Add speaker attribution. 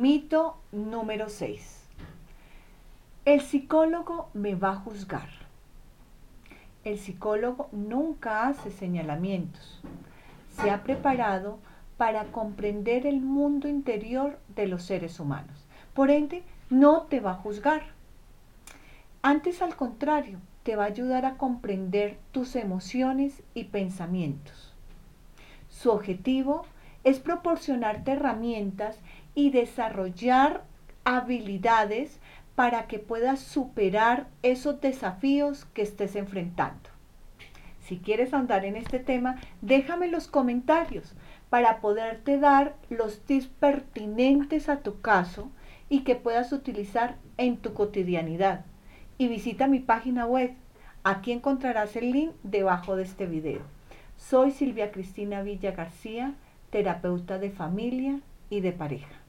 Speaker 1: Mito número 6. El psicólogo me va a juzgar. El psicólogo nunca hace señalamientos. Se ha preparado para comprender el mundo interior de los seres humanos. Por ende, no te va a juzgar. Antes, al contrario, te va a ayudar a comprender tus emociones y pensamientos. Su objetivo es proporcionarte herramientas y desarrollar habilidades para que puedas superar esos desafíos que estés enfrentando. Si quieres andar en este tema, déjame los comentarios para poderte dar los tips pertinentes a tu caso y que puedas utilizar en tu cotidianidad. Y visita mi página web. Aquí encontrarás el link debajo de este video. Soy Silvia Cristina Villa García, terapeuta de familia y de pareja.